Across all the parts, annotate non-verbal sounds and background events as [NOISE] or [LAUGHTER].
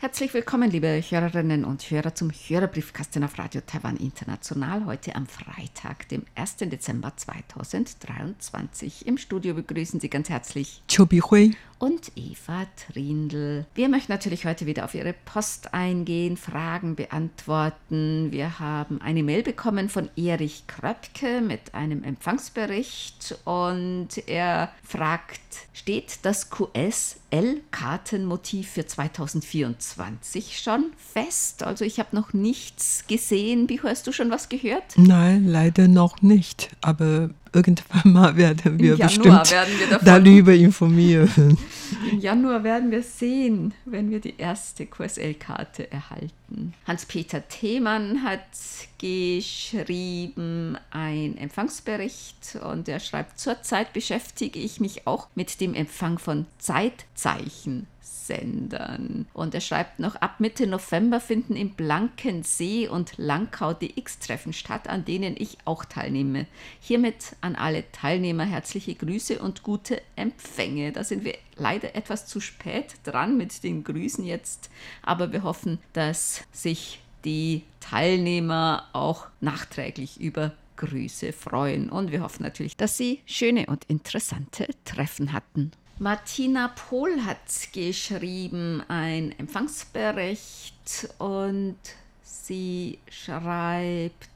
Herzlich willkommen, liebe Hörerinnen und Hörer, zum Hörerbriefkasten auf Radio Taiwan International. Heute am Freitag, dem 1. Dezember 2023. Im Studio begrüßen Sie ganz herzlich Chobi Hui und Eva Trindl. Wir möchten natürlich heute wieder auf Ihre Post eingehen, Fragen beantworten. Wir haben eine Mail bekommen von Erich Kröpke mit einem Empfangsbericht und er fragt, steht das QSL-Kartenmotiv für 2024 schon fest? Also ich habe noch nichts gesehen. Wie hast du schon was gehört? Nein, leider noch nicht. Aber irgendwann mal werden wir bestimmt werden wir darüber informieren. Im Januar werden wir sehen, wenn wir die erste QSL-Karte erhalten. Hans-Peter Themann hat geschrieben ein Empfangsbericht und er schreibt, zurzeit beschäftige ich mich auch mit dem Empfang von Zeitzeichen Sendern. Und er schreibt noch, ab Mitte November finden im Blankensee und Langkau DX-Treffen statt, an denen ich auch teilnehme. Hiermit an alle Teilnehmer herzliche Grüße und gute Empfänge. Da sind wir leider etwas zu spät dran mit den Grüßen jetzt, aber wir hoffen, dass sich die Teilnehmer auch nachträglich über Grüße freuen. Und wir hoffen natürlich, dass Sie schöne und interessante Treffen hatten. Martina Pohl hat geschrieben ein Empfangsbericht und sie schreibt,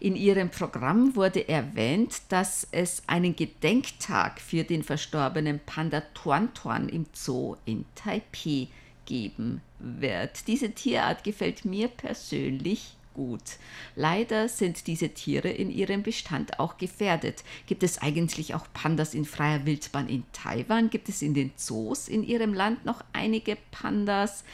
in ihrem Programm wurde erwähnt, dass es einen Gedenktag für den verstorbenen Panda Tuan Tuan im Zoo in Taipei geben wird. Diese Tierart gefällt mir persönlich gut. Leider sind diese Tiere in ihrem Bestand auch gefährdet. Gibt es eigentlich auch Pandas in freier Wildbahn in Taiwan? Gibt es in den Zoos in ihrem Land noch einige Pandas?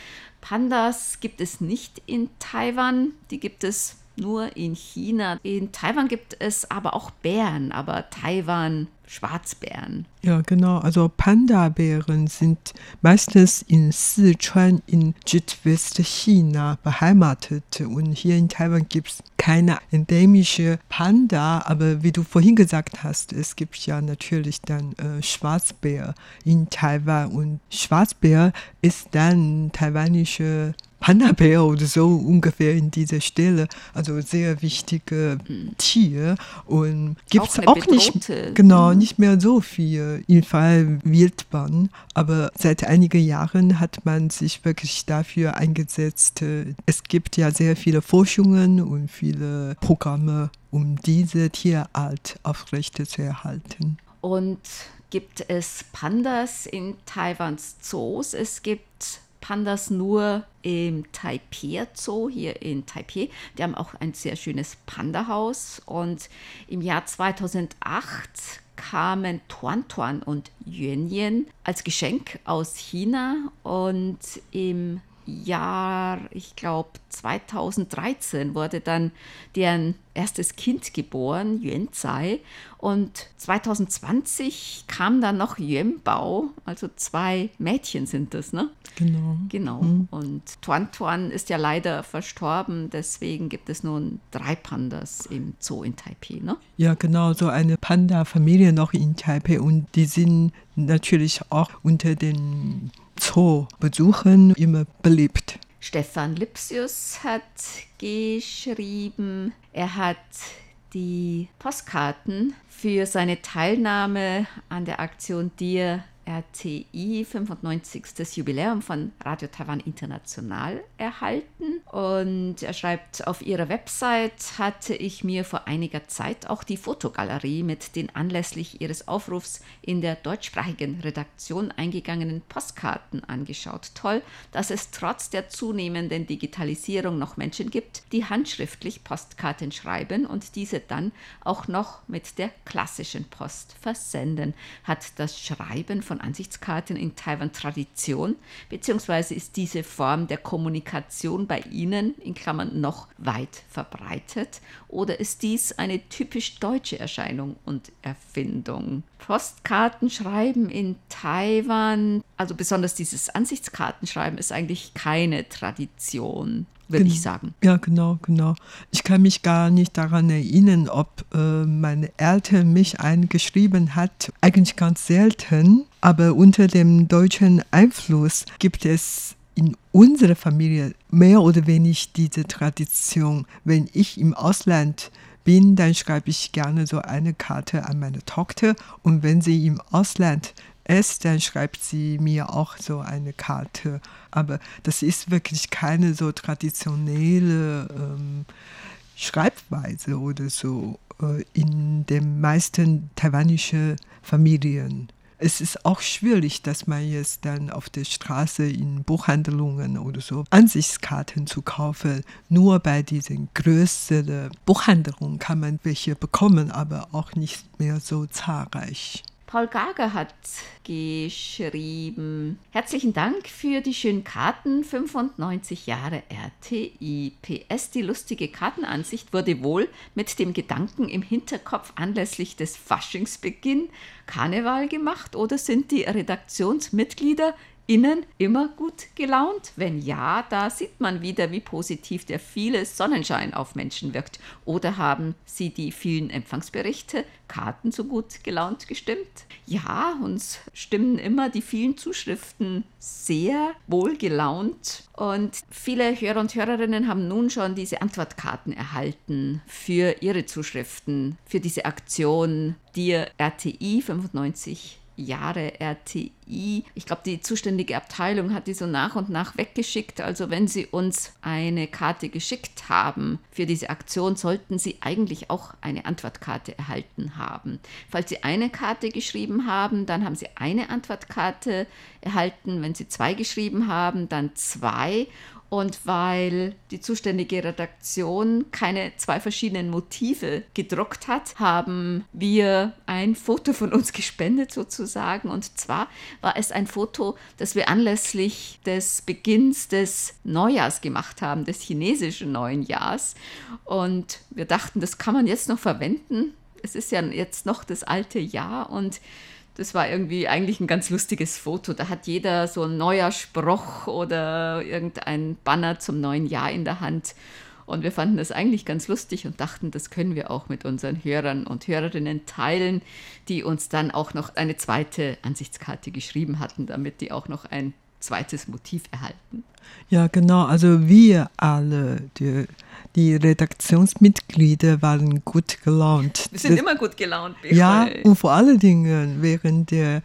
Pandas gibt es nicht in Taiwan, die gibt es nur in China. In Taiwan gibt es aber auch Bären, aber Taiwan Schwarzbären. Ja, genau. Also Panda-Bären sind meistens in Sichuan in Südwestchina beheimatet. Und hier in Taiwan gibt es keine endemische Panda. Aber wie du vorhin gesagt hast, es gibt ja natürlich dann äh, Schwarzbär in Taiwan. Und Schwarzbär ist dann taiwanische Panda-Bär oder so ungefähr in dieser Stelle. Also sehr wichtige hm. Tier. Und gibt es auch, auch nicht, genau, hm. nicht mehr so viel im Fall Wildbahn. Aber seit einigen Jahren hat man sich wirklich dafür eingesetzt. Es gibt ja sehr viele Forschungen und viele Programme, um diese Tierart aufrechtzuerhalten. Und gibt es Pandas in Taiwans Zoos? Es gibt Pandas nur im Taipei Zoo hier in Taipei. Die haben auch ein sehr schönes Pandahaus und im Jahr 2008 kamen Tuan Tuan und Yuan Yuan als Geschenk aus China und im Jahr, ich glaube 2013 wurde dann deren erstes Kind geboren, Yuan Zai. Und 2020 kam dann noch Yuan Bao, also zwei Mädchen sind das, ne? Genau. Genau. Mhm. Und Tuan Tuan ist ja leider verstorben, deswegen gibt es nun drei Pandas im Zoo in Taipei, ne? Ja, genau, so eine Panda-Familie noch in Taipei und die sind natürlich auch unter den Zoo-Besuchen immer beliebt. Stefan Lipsius hat geschrieben, er hat die Postkarten für seine Teilnahme an der Aktion Dir RTI 95. Jubiläum von Radio Taiwan International erhalten. Und er schreibt, auf ihrer Website hatte ich mir vor einiger Zeit auch die Fotogalerie mit den anlässlich ihres Aufrufs in der deutschsprachigen Redaktion eingegangenen Postkarten angeschaut. Toll, dass es trotz der zunehmenden Digitalisierung noch Menschen gibt, die handschriftlich Postkarten schreiben und diese dann auch noch mit der klassischen Post versenden. Hat das Schreiben von von Ansichtskarten in Taiwan Tradition, beziehungsweise ist diese Form der Kommunikation bei Ihnen in Klammern noch weit verbreitet oder ist dies eine typisch deutsche Erscheinung und Erfindung? Postkartenschreiben in Taiwan, also besonders dieses Ansichtskartenschreiben, ist eigentlich keine Tradition würde ich sagen. Ja, genau, genau. Ich kann mich gar nicht daran erinnern, ob äh, meine Eltern mich eingeschrieben hat. Eigentlich ganz selten, aber unter dem deutschen Einfluss gibt es in unsere Familie mehr oder weniger diese Tradition. Wenn ich im Ausland bin, dann schreibe ich gerne so eine Karte an meine Tochter. Und wenn sie im Ausland ist, dann schreibt sie mir auch so eine Karte. Aber das ist wirklich keine so traditionelle ähm, Schreibweise oder so äh, in den meisten taiwanischen Familien. Es ist auch schwierig, dass man jetzt dann auf der Straße in Buchhandlungen oder so Ansichtskarten zu kaufen. Nur bei diesen größeren Buchhandlungen kann man welche bekommen, aber auch nicht mehr so zahlreich. Paul Gager hat geschrieben, herzlichen Dank für die schönen Karten, 95 Jahre RTI. PS, die lustige Kartenansicht wurde wohl mit dem Gedanken im Hinterkopf anlässlich des Faschingsbeginn Karneval gemacht oder sind die Redaktionsmitglieder innen immer gut gelaunt? Wenn ja, da sieht man wieder, wie positiv der viele Sonnenschein auf Menschen wirkt. Oder haben Sie die vielen Empfangsberichte, Karten so gut gelaunt gestimmt? Ja, uns stimmen immer die vielen Zuschriften sehr wohl gelaunt. Und viele Hörer und Hörerinnen haben nun schon diese Antwortkarten erhalten für ihre Zuschriften, für diese Aktion Dir RTI 95 Jahre RTI. Ich glaube, die zuständige Abteilung hat die so nach und nach weggeschickt. Also wenn Sie uns eine Karte geschickt haben für diese Aktion, sollten Sie eigentlich auch eine Antwortkarte erhalten haben. Falls Sie eine Karte geschrieben haben, dann haben Sie eine Antwortkarte erhalten. Wenn Sie zwei geschrieben haben, dann zwei. Und weil die zuständige Redaktion keine zwei verschiedenen Motive gedruckt hat, haben wir ein Foto von uns gespendet sozusagen. Und zwar war es ein Foto, das wir anlässlich des Beginns des Neujahrs gemacht haben, des chinesischen neuen Jahres. Und wir dachten, das kann man jetzt noch verwenden. Es ist ja jetzt noch das alte Jahr und das war irgendwie eigentlich ein ganz lustiges Foto. Da hat jeder so ein neuer Spruch oder irgendein Banner zum neuen Jahr in der Hand. Und wir fanden das eigentlich ganz lustig und dachten, das können wir auch mit unseren Hörern und Hörerinnen teilen, die uns dann auch noch eine zweite Ansichtskarte geschrieben hatten, damit die auch noch ein zweites Motiv erhalten. Ja, genau. Also wir alle, die, die Redaktionsmitglieder waren gut gelaunt. Wir sind das, immer gut gelaunt. Michael. Ja, und vor allen Dingen während der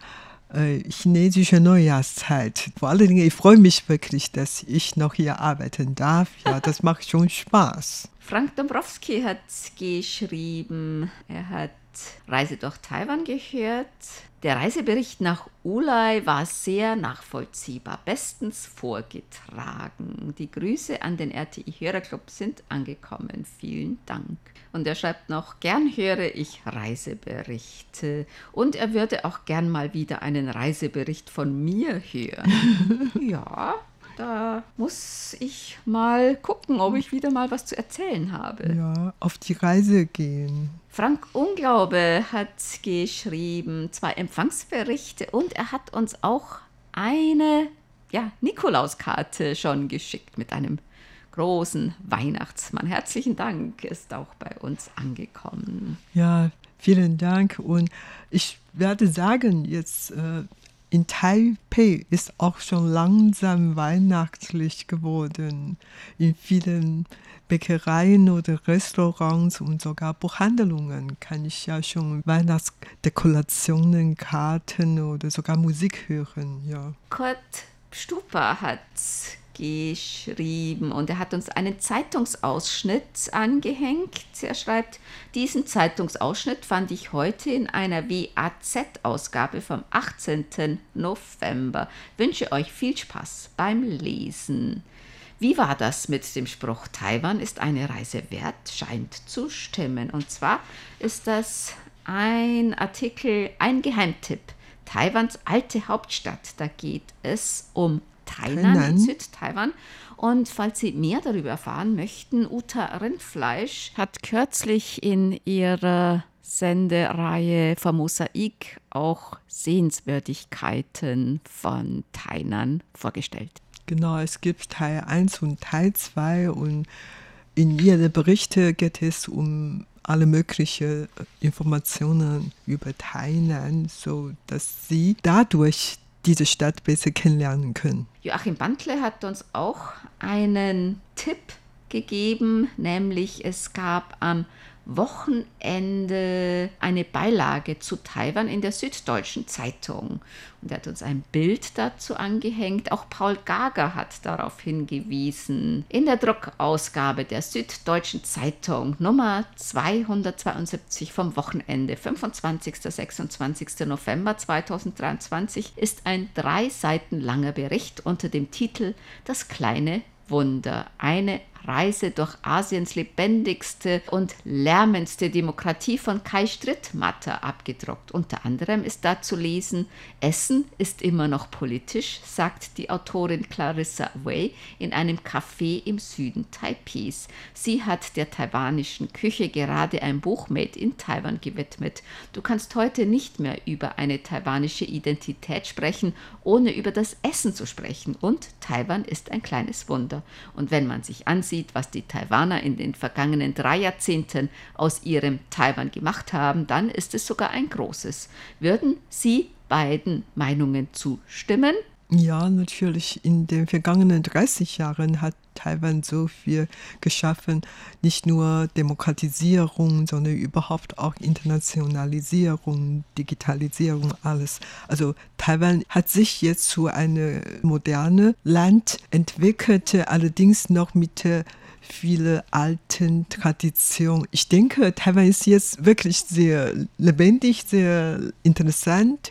äh, chinesischen Neujahrszeit. Vor allen Dingen, ich freue mich wirklich, dass ich noch hier arbeiten darf. Ja, das [LAUGHS] macht schon Spaß. Frank Dombrowski hat geschrieben, er hat Reise durch Taiwan gehört. Der Reisebericht nach Ulai war sehr nachvollziehbar, bestens vorgetragen. Die Grüße an den RTI Hörerclub sind angekommen. Vielen Dank. Und er schreibt noch, gern höre ich Reiseberichte. Und er würde auch gern mal wieder einen Reisebericht von mir hören. [LAUGHS] ja, da muss ich mal gucken, ob ich wieder mal was zu erzählen habe. Ja, auf die Reise gehen. Frank Unglaube hat geschrieben zwei Empfangsberichte und er hat uns auch eine ja, Nikolauskarte schon geschickt mit einem großen Weihnachtsmann. Herzlichen Dank, ist auch bei uns angekommen. Ja, vielen Dank. Und ich werde sagen, jetzt äh, in Taipei ist auch schon langsam weihnachtlich geworden. In vielen Bäckereien oder Restaurants und sogar Buchhandlungen kann ich ja schon Weihnachtsdekorationen, Karten oder sogar Musik hören. Ja. Kurt Stupa hat geschrieben und er hat uns einen Zeitungsausschnitt angehängt. Er schreibt, diesen Zeitungsausschnitt fand ich heute in einer WAZ-Ausgabe vom 18. November. Wünsche euch viel Spaß beim Lesen. Wie war das mit dem Spruch, Taiwan ist eine Reise wert? Scheint zu stimmen. Und zwar ist das ein Artikel, ein Geheimtipp. Taiwans alte Hauptstadt. Da geht es um Tainan, Tainan. in Südtaiwan. Und falls Sie mehr darüber erfahren möchten, Uta Rindfleisch hat kürzlich in ihrer Sendereihe vom Mosaik auch Sehenswürdigkeiten von Tainan vorgestellt. Genau, es gibt Teil 1 und Teil 2 und in ihren Berichten geht es um alle möglichen Informationen über Tainan, so dass sie dadurch diese Stadt besser kennenlernen können. Joachim Bantle hat uns auch einen Tipp gegeben, nämlich es gab am Wochenende eine Beilage zu Taiwan in der Süddeutschen Zeitung. Und er hat uns ein Bild dazu angehängt. Auch Paul Gager hat darauf hingewiesen. In der Druckausgabe der Süddeutschen Zeitung Nummer 272 vom Wochenende, 25. 26. November 2023, ist ein drei Seiten langer Bericht unter dem Titel Das kleine Wunder. Eine Reise durch Asiens lebendigste und lärmendste Demokratie von Kai Strittmatter abgedruckt. Unter anderem ist da zu lesen, Essen ist immer noch politisch, sagt die Autorin Clarissa Wei in einem Café im Süden Taipehs. Sie hat der taiwanischen Küche gerade ein Buch Made in Taiwan gewidmet. Du kannst heute nicht mehr über eine taiwanische Identität sprechen, ohne über das Essen zu sprechen. Und Taiwan ist ein kleines Wunder. Und wenn man sich ansieht, ansieht, was die Taiwaner in den vergangenen drei Jahrzehnten aus ihrem Taiwan gemacht haben, dann ist es sogar ein großes. Würden Sie beiden Meinungen zustimmen? Ja, natürlich. In den vergangenen 30 Jahren hat Taiwan so viel geschaffen. Nicht nur Demokratisierung, sondern überhaupt auch Internationalisierung, Digitalisierung, alles. Also Taiwan hat sich jetzt zu einem modernen Land entwickelt, allerdings noch mit viele alten Traditionen. Ich denke, Taiwan ist jetzt wirklich sehr lebendig, sehr interessant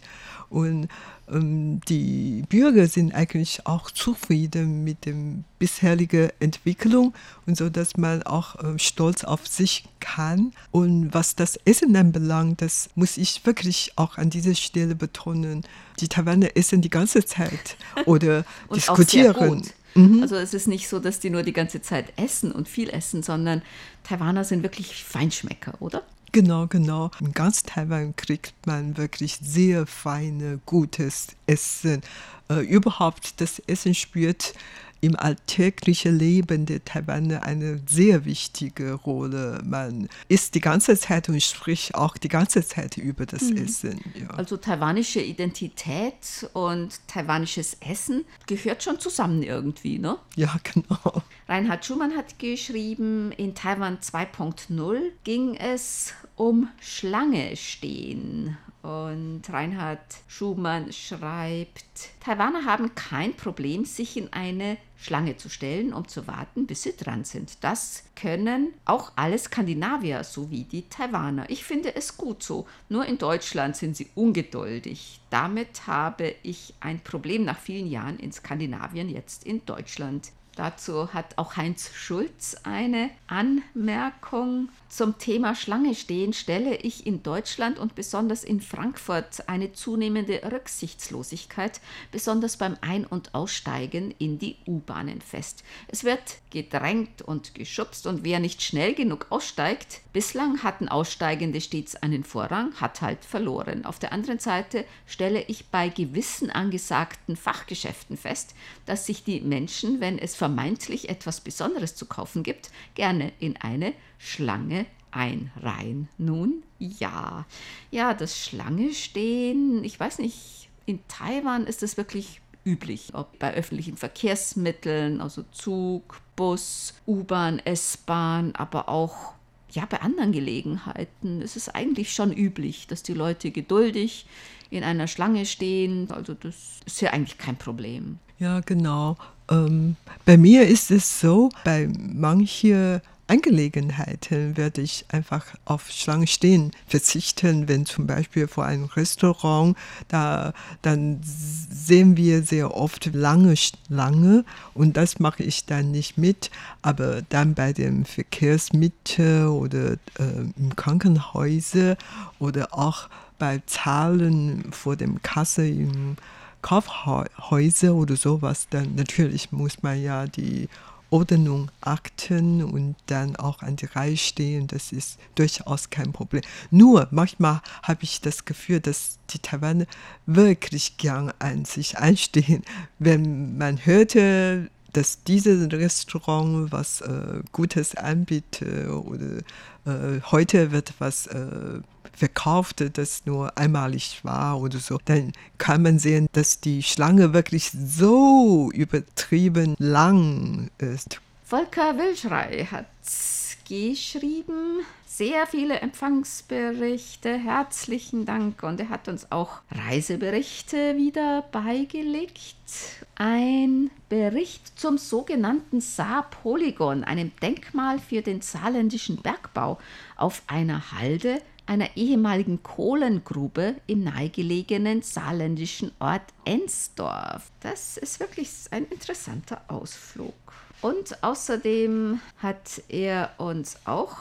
und die Bürger sind eigentlich auch zufrieden mit der bisherigen Entwicklung und so, dass man auch ähm, stolz auf sich kann. Und was das Essen anbelangt, das muss ich wirklich auch an dieser Stelle betonen. Die Taiwaner essen die ganze Zeit [LAUGHS] oder diskutieren. Mhm. Also es ist nicht so, dass die nur die ganze Zeit essen und viel essen, sondern Taiwaner sind wirklich Feinschmecker, oder? Genau, genau. In ganz Taiwan kriegt man wirklich sehr feine, gutes Essen. Äh, überhaupt das Essen spielt im alltäglichen Leben der Taiwaner eine sehr wichtige Rolle. Man isst die ganze Zeit und spricht auch die ganze Zeit über das mhm. Essen. Ja. Also taiwanische Identität und taiwanisches Essen gehört schon zusammen irgendwie, ne? Ja, [LAUGHS] genau. Reinhard Schumann hat geschrieben, in Taiwan 2.0 ging es um Schlange stehen. Und Reinhard Schumann schreibt, Taiwaner haben kein Problem, sich in eine Schlange zu stellen, um zu warten, bis sie dran sind. Das können auch alle Skandinavier sowie die Taiwaner. Ich finde es gut so. Nur in Deutschland sind sie ungeduldig. Damit habe ich ein Problem nach vielen Jahren in Skandinavien, jetzt in Deutschland. Dazu hat auch Heinz Schulz eine Anmerkung. Zum Thema Schlange stehen stelle ich in Deutschland und besonders in Frankfurt eine zunehmende Rücksichtslosigkeit, besonders beim Ein- und Aussteigen in die U-Bahnen fest. Es wird gedrängt und geschubst und wer nicht schnell genug aussteigt, bislang hatten Aussteigende stets einen Vorrang, hat halt verloren. Auf der anderen Seite stelle ich bei gewissen angesagten Fachgeschäften fest, dass sich die Menschen, wenn es vermeintlich etwas Besonderes zu kaufen gibt, gerne in eine Schlange einreihen. Nun ja. Ja, das Schlange stehen, ich weiß nicht, in Taiwan ist es wirklich üblich, ob bei öffentlichen Verkehrsmitteln, also Zug, Bus, U-Bahn, S-Bahn, aber auch ja, bei anderen Gelegenheiten ist es eigentlich schon üblich, dass die Leute geduldig in einer Schlange stehen. Also das ist ja eigentlich kein Problem. Ja, genau. Ähm, bei mir ist es so, bei manchen Angelegenheiten werde ich einfach auf Schlange stehen verzichten. Wenn zum Beispiel vor einem Restaurant, da, dann sehen wir sehr oft lange Schlange und das mache ich dann nicht mit. Aber dann bei dem Verkehrsmittel oder äh, im Krankenhäuser oder auch bei Zahlen vor dem Kasse im Kaufhäuser oder sowas, dann natürlich muss man ja die Ordnung achten und dann auch an die Reihe stehen. Das ist durchaus kein Problem. Nur manchmal habe ich das Gefühl, dass die Taiwaner wirklich gern an sich einstehen. Wenn man hörte, dass dieses Restaurant was äh, Gutes anbietet oder äh, heute wird was äh, verkaufte, das nur einmalig war oder so, dann kann man sehen, dass die Schlange wirklich so übertrieben lang ist. Volker Wilschrei hat geschrieben, sehr viele Empfangsberichte, herzlichen Dank. Und er hat uns auch Reiseberichte wieder beigelegt. Ein Bericht zum sogenannten Saar-Polygon, einem Denkmal für den saarländischen Bergbau auf einer Halde einer ehemaligen Kohlengrube im nahegelegenen saarländischen Ort Ensdorf. Das ist wirklich ein interessanter Ausflug. Und außerdem hat er uns auch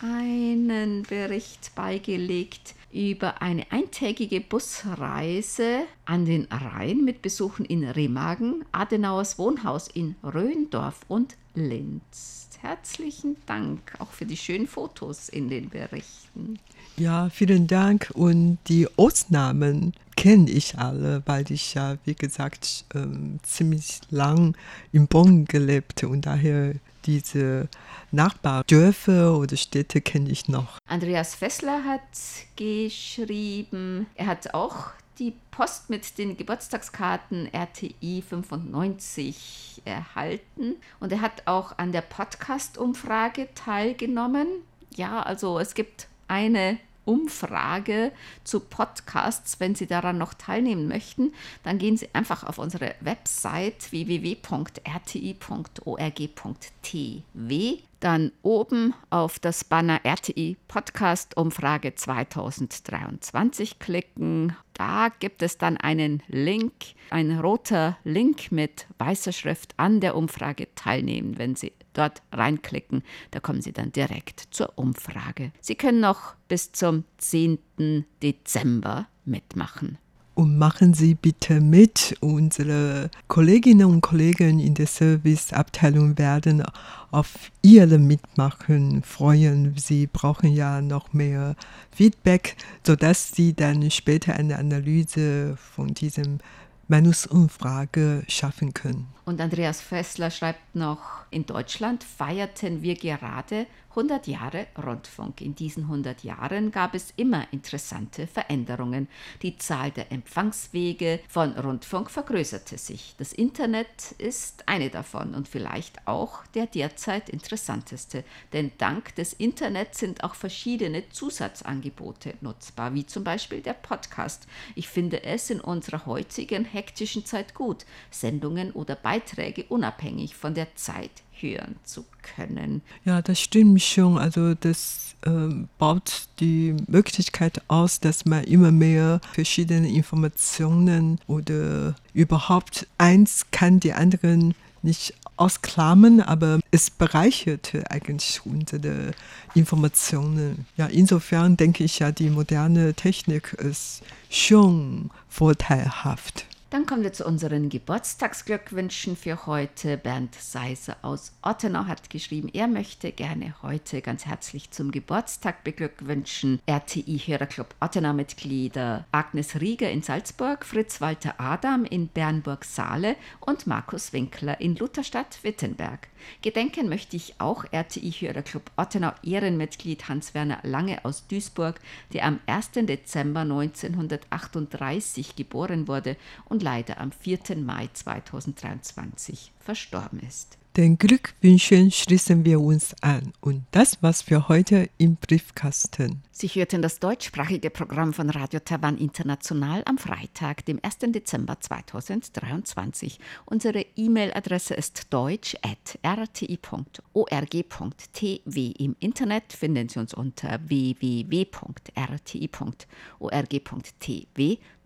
einen Bericht beigelegt über eine eintägige Busreise an den Rhein mit Besuchen in Remagen, Adenauers Wohnhaus in Röndorf und Linz. Herzlichen Dank auch für die schönen Fotos in den Berichten. Ja, vielen Dank. Und die Ausnahmen kenne ich alle, weil ich ja, wie gesagt, ähm, ziemlich lang in Bonn gelebt und daher diese Nachbardörfer oder Städte kenne ich noch. Andreas Fessler hat geschrieben, er hat auch die Post mit den Geburtstagskarten RTI 95 erhalten und er hat auch an der Podcast-Umfrage teilgenommen. Ja, also es gibt eine Umfrage zu Podcasts. Wenn Sie daran noch teilnehmen möchten, dann gehen Sie einfach auf unsere Website www.rti.org.tw. Dann oben auf das Banner RTI Podcast Umfrage 2023 klicken. Da gibt es dann einen Link, ein roter Link mit weißer Schrift an der Umfrage teilnehmen. Wenn Sie dort reinklicken. Da kommen Sie dann direkt zur Umfrage. Sie können noch bis zum 10. Dezember mitmachen. Und machen Sie bitte mit. Unsere Kolleginnen und Kollegen in der Serviceabteilung werden auf Ihre Mitmachen freuen. Sie brauchen ja noch mehr Feedback, sodass Sie dann später eine Analyse von diesem Meinungsumfrage schaffen können. Und Andreas Fessler schreibt noch, in Deutschland feierten wir gerade 100 Jahre Rundfunk. In diesen 100 Jahren gab es immer interessante Veränderungen. Die Zahl der Empfangswege von Rundfunk vergrößerte sich. Das Internet ist eine davon und vielleicht auch der derzeit interessanteste. Denn dank des Internets sind auch verschiedene Zusatzangebote nutzbar, wie zum Beispiel der Podcast. Ich finde es in unserer heutigen hektischen Zeit gut, Sendungen oder Beiträge unabhängig von der Zeit hören zu können. Ja, das stimmt schon. Also das äh, baut die Möglichkeit aus, dass man immer mehr verschiedene Informationen oder überhaupt eins kann die anderen nicht ausklammern, aber es bereicherte eigentlich unsere Informationen. Ja, insofern denke ich ja, die moderne Technik ist schon vorteilhaft. Dann kommen wir zu unseren Geburtstagsglückwünschen für heute. Bernd Seiser aus Ottenau hat geschrieben, er möchte gerne heute ganz herzlich zum Geburtstag beglückwünschen. RTI-Hörerclub Ottenau-Mitglieder Agnes Rieger in Salzburg, Fritz Walter Adam in Bernburg-Saale und Markus Winkler in Lutherstadt-Wittenberg. Gedenken möchte ich auch RTI-Hörerclub Ottenau Ehrenmitglied Hans-Werner Lange aus Duisburg, der am 1. Dezember 1938 geboren wurde und leider am 4. Mai 2023 verstorben ist. Den Glückwünschen schließen wir uns an. Und das war's für heute im Briefkasten. Sie hörten das deutschsprachige Programm von Radio Taiwan International am Freitag, dem 1. Dezember 2023. Unsere E-Mail-Adresse ist deutsch.rti.org.tw. Im Internet finden Sie uns unter www.rti.org.tw